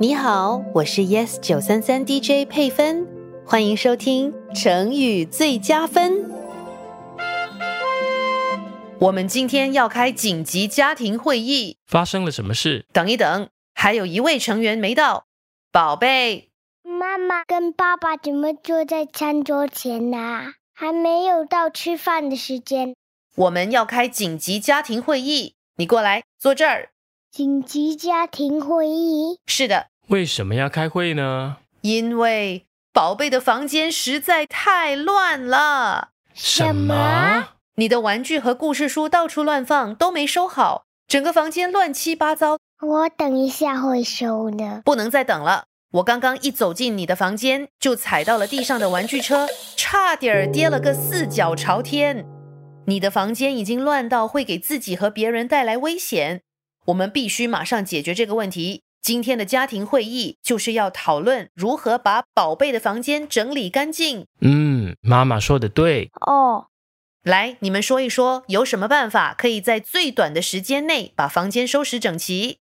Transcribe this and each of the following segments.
你好，我是 Yes 九三三 DJ 佩芬，欢迎收听成语最佳分。我们今天要开紧急家庭会议，发生了什么事？等一等，还有一位成员没到。宝贝，妈妈跟爸爸怎么坐在餐桌前呢、还没有到吃饭的时间。我们要开紧急家庭会议，你过来坐这儿。紧急家庭会议，是的，为什么要开会呢？因为宝贝的房间实在太乱了。什么？你的玩具和故事书到处乱放，都没收好，整个房间乱七八糟，我等一下会收的。不能再等了。我刚刚一走进你的房间，就踩到了地上的玩具车，差点儿跌了个四脚朝天。你的房间已经乱到会给自己和别人带来危险，我们必须马上解决这个问题。今天的家庭会议就是要讨论如何把宝贝的房间整理干净。嗯，妈妈说的对。哦，来，你们说一说，有什么办法可以在最短的时间内把房间收拾整齐？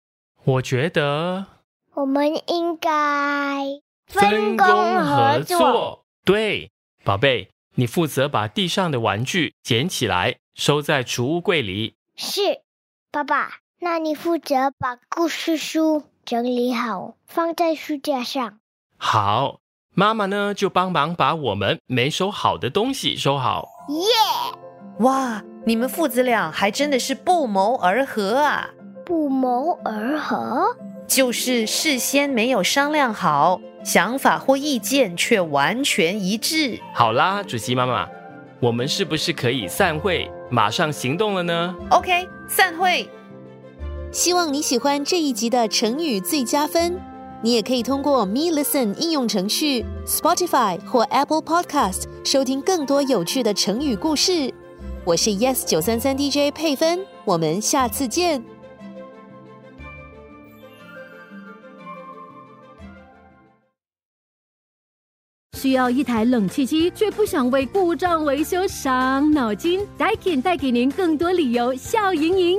我觉得我们应该分工合作。对，宝贝，你负责把地上的玩具捡起来，收在储物柜里。是，爸爸，那你负责把故事书整理好，放在书架上。好，妈妈呢就帮忙把我们没收好的东西收好。耶、哇，你们父子俩还真的是不谋而合啊！不谋而合。就是事先没有商量好，想法或意见却完全一致。好啦，主席妈妈，我们是不是可以散会，马上行动了呢？OK，散会。希望你喜欢这一集的成语最佳分。你也可以通过 Me Listen 应用程序、Spotify 或 Apple Podcast 收听更多有趣的成语故事。我是 Yes 九三三 DJ 佩芬，我们下次见。需要一台冷气机，却不想为故障维修伤脑筋？Daikin 带给您更多理由笑盈盈。